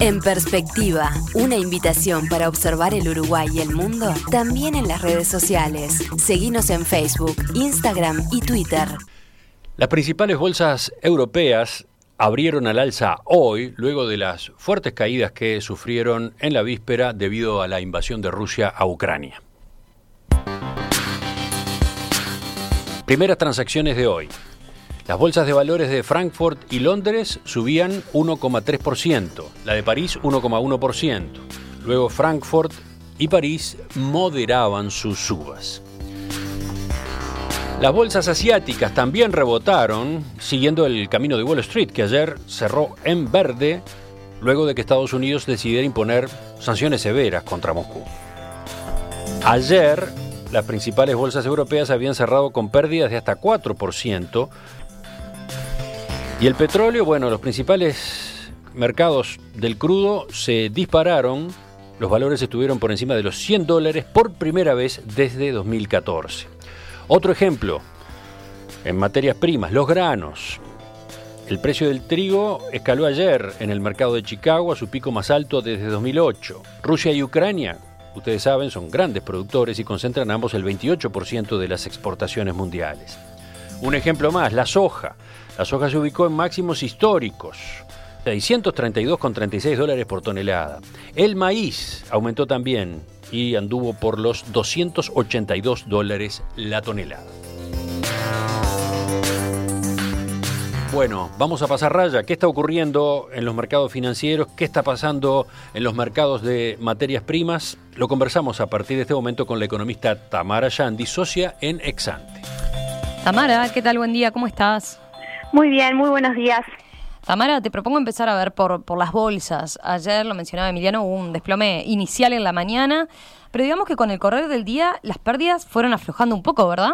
En perspectiva, una invitación para observar el Uruguay y el mundo también en las redes sociales. Seguimos en Facebook, Instagram y Twitter. Las principales bolsas europeas abrieron al alza hoy luego de las fuertes caídas que sufrieron en la víspera debido a la invasión de Rusia a Ucrania. Primeras transacciones de hoy. Las bolsas de valores de Frankfurt y Londres subían 1,3%, la de París 1,1%. Luego Frankfurt y París moderaban sus subas. Las bolsas asiáticas también rebotaron, siguiendo el camino de Wall Street, que ayer cerró en verde luego de que Estados Unidos decidiera imponer sanciones severas contra Moscú. Ayer, las principales bolsas europeas habían cerrado con pérdidas de hasta 4%, y el petróleo, bueno, los principales mercados del crudo se dispararon, los valores estuvieron por encima de los 100 dólares por primera vez desde 2014. Otro ejemplo, en materias primas, los granos. El precio del trigo escaló ayer en el mercado de Chicago a su pico más alto desde 2008. Rusia y Ucrania, ustedes saben, son grandes productores y concentran ambos el 28% de las exportaciones mundiales. Un ejemplo más, la soja. La soja se ubicó en máximos históricos, 632,36 dólares por tonelada. El maíz aumentó también y anduvo por los 282 dólares la tonelada. Bueno, vamos a pasar raya. ¿Qué está ocurriendo en los mercados financieros? ¿Qué está pasando en los mercados de materias primas? Lo conversamos a partir de este momento con la economista Tamara Yandi, socia en Exante. Tamara, ¿qué tal? Buen día, ¿cómo estás? Muy bien, muy buenos días. Tamara, te propongo empezar a ver por, por las bolsas. Ayer, lo mencionaba Emiliano, hubo un desplome inicial en la mañana, pero digamos que con el correr del día las pérdidas fueron aflojando un poco, ¿verdad?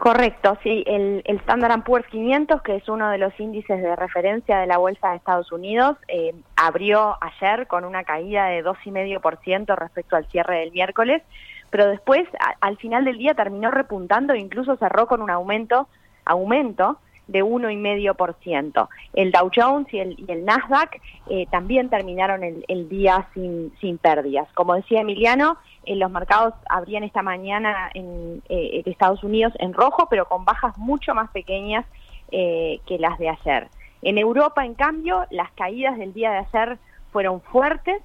Correcto, sí. El, el Standard Poor's 500, que es uno de los índices de referencia de la Bolsa de Estados Unidos, eh, abrió ayer con una caída de 2,5% respecto al cierre del miércoles, pero después, al final del día, terminó repuntando e incluso cerró con un aumento, aumento de 1,5%. El Dow Jones y el, y el Nasdaq eh, también terminaron el, día sin, sin pérdidas. Como decía Emiliano, en los mercados abrían esta mañana en, eh, Estados Unidos en rojo, pero con bajas mucho más pequeñas eh, que las de ayer. En Europa, en cambio, las caídas del día de ayer fueron fuertes.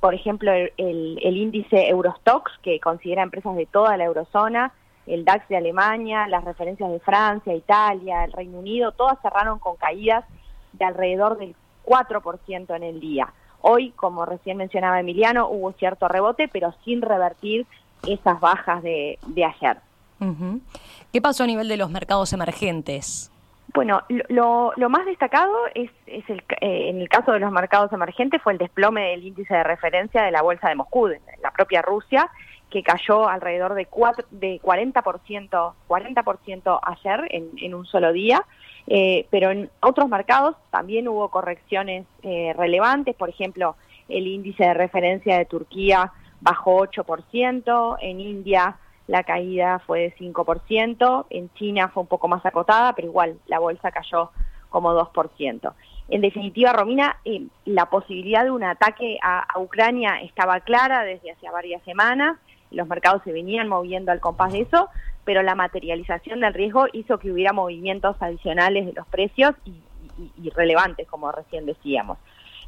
Por ejemplo, el, el índice Eurostox, que considera empresas de toda la eurozona, el DAX de Alemania, las referencias de Francia, Italia, el Reino Unido, todas cerraron con caídas de alrededor del 4% en el día. Hoy, como recién mencionaba Emiliano, hubo cierto rebote, pero sin revertir esas bajas de, ayer. ¿Qué pasó a nivel de los mercados emergentes? Bueno, lo, más destacado es, el, eh, en el caso de los mercados emergentes fue el desplome del índice de referencia de la bolsa de Moscú, de la propia Rusia, que cayó alrededor de, de 40%, 40% ayer en, en un solo día, eh, pero en otros mercados también hubo correcciones eh, relevantes, por ejemplo, el índice de referencia de Turquía bajó 8%, en India la caída fue de 5%, en China fue un poco más acotada, pero igual la bolsa cayó como 2%. En definitiva, Romina, eh, la posibilidad de un ataque a, Ucrania estaba clara desde hace varias semanas los mercados se venían moviendo al compás de eso, pero la materialización del riesgo hizo que hubiera movimientos adicionales de los precios y, relevantes, como recién decíamos.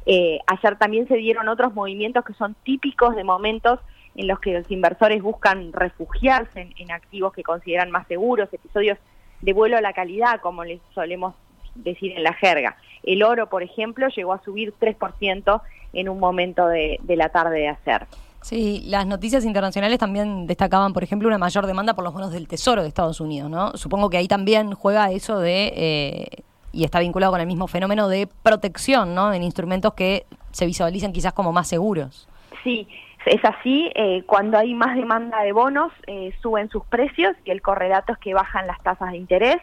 Eh, ayer también se dieron otros movimientos que son típicos de momentos en los que los inversores buscan refugiarse en, activos que consideran más seguros, episodios de vuelo a la calidad, como les solemos decir en la jerga. El oro, por ejemplo, llegó a subir 3% en un momento de, de la tarde de ayer. Sí, las noticias internacionales también destacaban, por ejemplo, una mayor demanda por los bonos del Tesoro de Estados Unidos, ¿no? Supongo que ahí también juega eso de, eh, y está vinculado con el mismo fenómeno de protección, ¿no? En instrumentos que se visualizan quizás como más seguros. Sí, es así, eh, cuando hay más demanda de bonos, eh, suben sus precios y el correlato es que bajan las tasas de interés.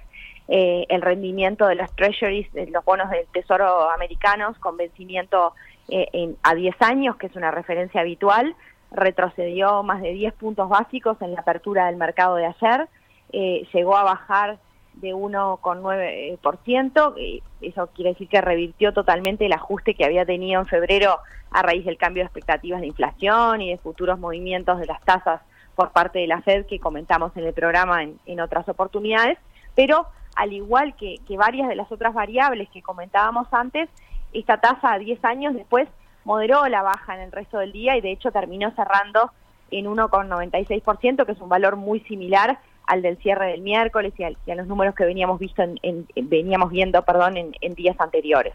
el rendimiento de los treasuries, de los bonos del Tesoro americanos con vencimiento en, a 10 años, que es una referencia habitual, retrocedió más de 10 puntos básicos en la apertura del mercado de ayer, eh, llegó a bajar de 1,9%. Eh, eso quiere decir que revirtió totalmente el ajuste que había tenido en febrero a raíz del cambio de expectativas de inflación y de futuros movimientos de las tasas por parte de la Fed que comentamos en el programa en, otras oportunidades. Pero al igual que, varias de las otras variables que comentábamos antes, esta tasa a 10 años después moderó la baja en el resto del día y de hecho terminó cerrando en 1,96%, que es un valor muy similar al del cierre del miércoles y, a los números que veníamos visto en, veníamos viendo perdón en, días anteriores.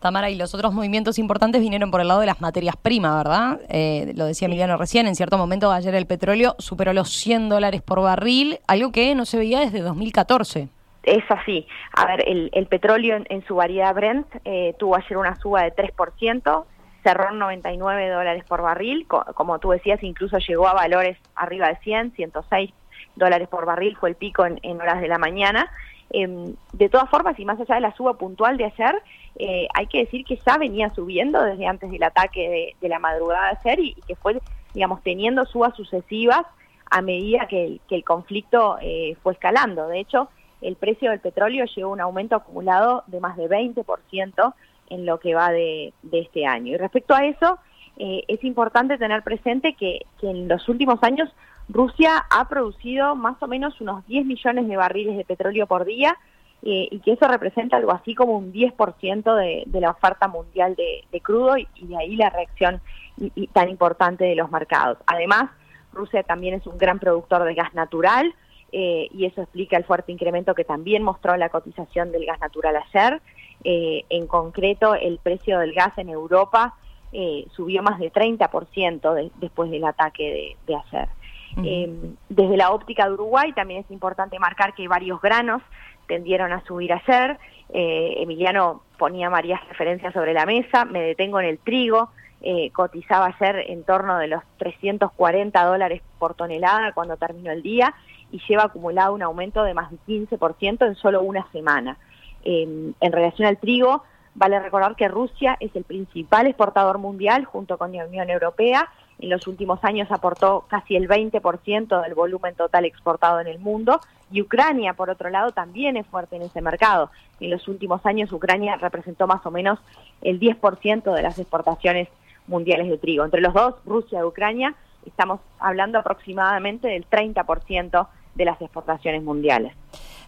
Tamara, y los otros movimientos importantes vinieron por el lado de las materias primas, ¿verdad? Eh, lo decía Emiliano recién, en cierto momento ayer el petróleo superó los 100 dólares por barril, algo que no se veía desde 2014. Es así. A ver, el, petróleo en, su variedad Brent eh, tuvo ayer una suba de 3%, cerró en 99 dólares por barril, como tú decías, incluso llegó a valores arriba de 100, 106 dólares por barril fue el pico en, horas de la mañana. Em, de todas formas, y más allá de la suba puntual de ayer, eh, hay que decir que ya venía subiendo desde antes del ataque de, la madrugada de ayer y, que fue, digamos, teniendo subas sucesivas a medida que el, conflicto eh, fue escalando. De hecho, el precio del petróleo llegó a un aumento acumulado de más de 20% en lo que va de, este año. Y respecto a eso, eh, es importante tener presente que, en los últimos años Rusia ha producido más o menos unos 10 millones de barriles de petróleo por día eh, y que eso representa algo así como un 10% de, de la oferta mundial de, crudo y, de ahí la reacción tan importante de los mercados. Además, Rusia también es un gran productor de gas natural eh, y eso explica el fuerte incremento que también mostró la cotización del gas natural ayer. En concreto, el precio del gas en Europa eh, subió más de 30% después del ataque de, ayer. Eh, desde la óptica de Uruguay también es importante marcar que varios granos tendieron a subir ayer. Emiliano ponía varias referencias sobre la mesa. Me detengo en el trigo. cotizaba ayer en torno de los 340 dólares por tonelada cuando terminó el día y lleva acumulado un aumento de más de 15% en solo una semana en relación al trigo, vale recordar que Rusia es el principal exportador mundial junto con la Unión Europea. En los últimos años aportó casi el 20% del volumen total exportado en el mundo y Ucrania, por otro lado, también es fuerte en ese mercado. En los últimos años Ucrania representó más o menos el 10% de las exportaciones mundiales de trigo. Entre los dos, Rusia y Ucrania, estamos hablando aproximadamente del 30% de las exportaciones mundiales.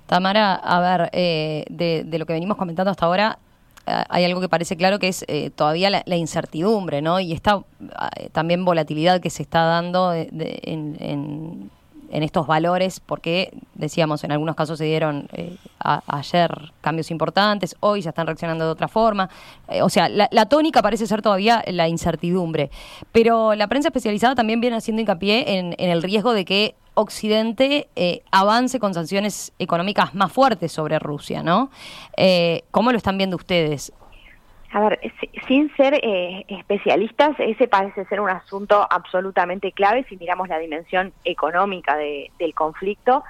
Tamara, a ver, eh, de, lo que venimos comentando hasta ahora, hay algo que parece claro que es eh, todavía la, incertidumbre, ¿no? Y esta también volatilidad que se está dando en, estos valores, porque decíamos, en algunos casos se dieron ayer cambios importantes, hoy ya están reaccionando de otra forma. o sea, la, la, tónica parece ser todavía la incertidumbre. Pero la prensa especializada también viene haciendo hincapié en, en el riesgo de que Occidente eh, avance con sanciones económicas más fuertes sobre Rusia, ¿no? Eh, ¿Cómo lo están viendo ustedes? A ver, sin ser eh, especialistas, ese parece ser un asunto absolutamente clave si miramos la dimensión económica del conflicto.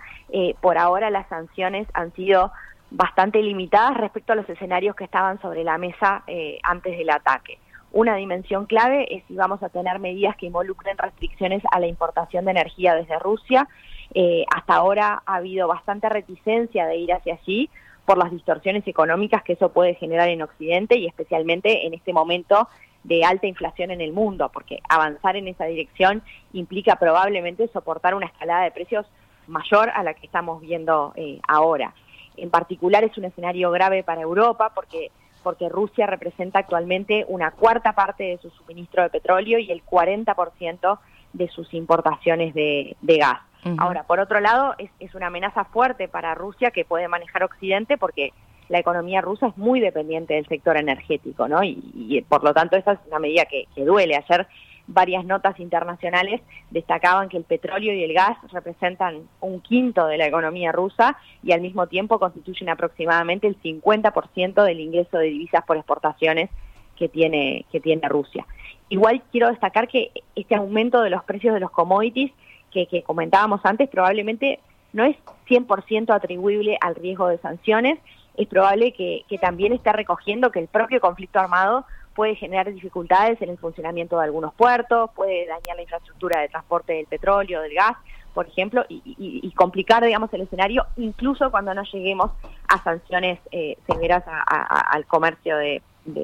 por ahora las sanciones han sido bastante limitadas respecto a los escenarios que estaban sobre la mesa antes del ataque. Una dimensión clave es si vamos a tener medidas que involucren restricciones a la importación de energía desde Rusia. Eh, hasta ahora ha habido bastante reticencia de ir hacia allí por las distorsiones económicas que eso puede generar en Occidente y especialmente en este momento de alta inflación en el mundo, porque avanzar en esa dirección implica probablemente soportar una escalada de precios mayor a la que estamos viendo eh, ahora. En particular es un escenario grave para Europa porque porque Rusia representa actualmente una cuarta parte de su suministro de petróleo y el 40% de sus importaciones de, gas. Ahora, por otro lado, es, una amenaza fuerte para Rusia que puede manejar Occidente porque la economía rusa es muy dependiente del sector energético, ¿no? Y, por lo tanto, esa es una medida que, que duele. Ayer varias notas internacionales destacaban que el petróleo y el gas representan un quinto de la economía rusa y al mismo tiempo constituyen aproximadamente el 50% del ingreso de divisas por exportaciones que tiene, que tiene Rusia. Igual quiero destacar que este aumento de los precios de los commodities que, comentábamos antes probablemente no es 100% atribuible al riesgo de sanciones, es probable que, que también esté recogiendo que el propio conflicto armado puede generar dificultades en el funcionamiento de algunos puertos, puede dañar la infraestructura de transporte del petróleo, del gas, por ejemplo, y, complicar, digamos, el escenario, incluso cuando no lleguemos a sanciones eh, severas al comercio de,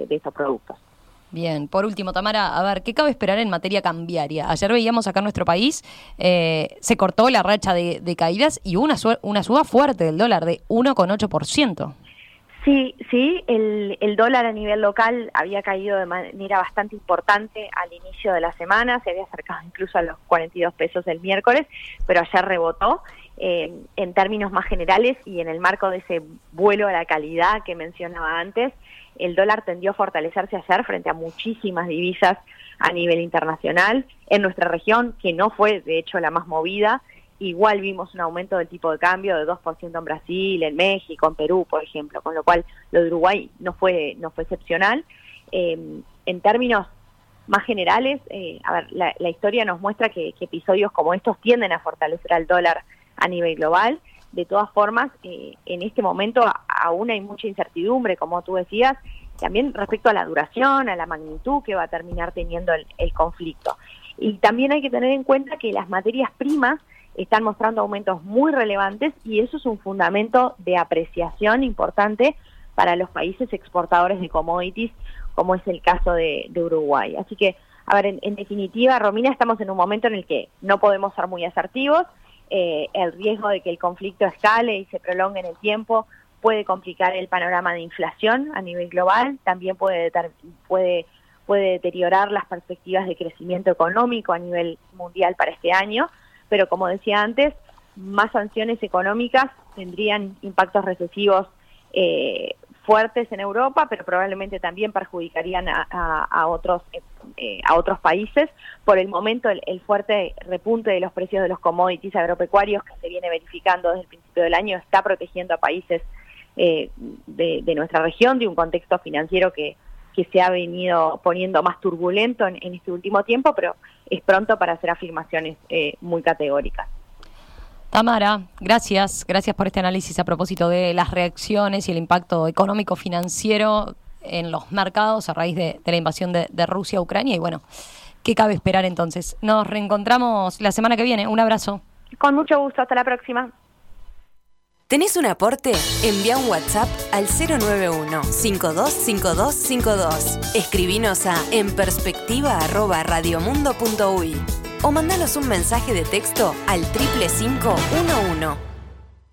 estos productos. Bien, por último, Tamara, a ver, ¿qué cabe esperar en materia cambiaria? Ayer veíamos acá en nuestro país, eh, se cortó la racha de, caídas y una, una suba fuerte del dólar de 1,8%. Sí, sí, el, el, dólar a nivel local había caído de manera bastante importante al inicio de la semana, se había acercado incluso a los 42 pesos el miércoles, pero ayer rebotó. Eh, en términos más generales y en el marco de ese vuelo a la calidad que mencionaba antes, el dólar tendió a fortalecerse ayer frente a muchísimas divisas a nivel internacional. En nuestra región, que no fue de hecho la más movida, Igual vimos un aumento del tipo de cambio de 2% en Brasil, en México, en Perú, por ejemplo, con lo cual lo de Uruguay no fue, no fue excepcional. Eh, en términos más generales, eh, a ver, la, historia nos muestra que, episodios como estos tienden a fortalecer al dólar a nivel global. De todas formas, eh, en este momento aún hay mucha incertidumbre, como tú decías, también respecto a la duración, a la magnitud que va a terminar teniendo el conflicto. Y también hay que tener en cuenta que las materias primas están mostrando aumentos muy relevantes y eso es un fundamento de apreciación importante para los países exportadores de commodities, como es el caso de, Uruguay. Así que, a ver, en, definitiva, Romina, estamos en un momento en el que no podemos ser muy asertivos. Eh, el riesgo de que el conflicto escale y se prolongue en el tiempo puede complicar el panorama de inflación a nivel global, también puede, puede, puede deteriorar las perspectivas de crecimiento económico a nivel mundial para este año pero como decía antes, más sanciones económicas tendrían impactos recesivos eh, fuertes en Europa, pero probablemente también perjudicarían a, otros eh, a otros países. Por el momento, el, fuerte repunte de los precios de los commodities agropecuarios que se viene verificando desde el principio del año está protegiendo a países eh, de, nuestra región de un contexto financiero que, que se ha venido poniendo más turbulento en, este último tiempo, pero es pronto para hacer afirmaciones eh, muy categóricas. Tamara, gracias, gracias por este análisis a propósito de las reacciones y el impacto económico financiero en los mercados a raíz de, la invasión de, de Rusia a Ucrania y bueno, ¿qué cabe esperar entonces? Nos reencontramos la semana que viene. Un abrazo. Con mucho gusto, hasta la próxima. ¿Tenés un aporte? Envía un WhatsApp al 091-525252. Escribinos a enperspectiva.radiomundo.uy o mandanos un mensaje de texto al 35511.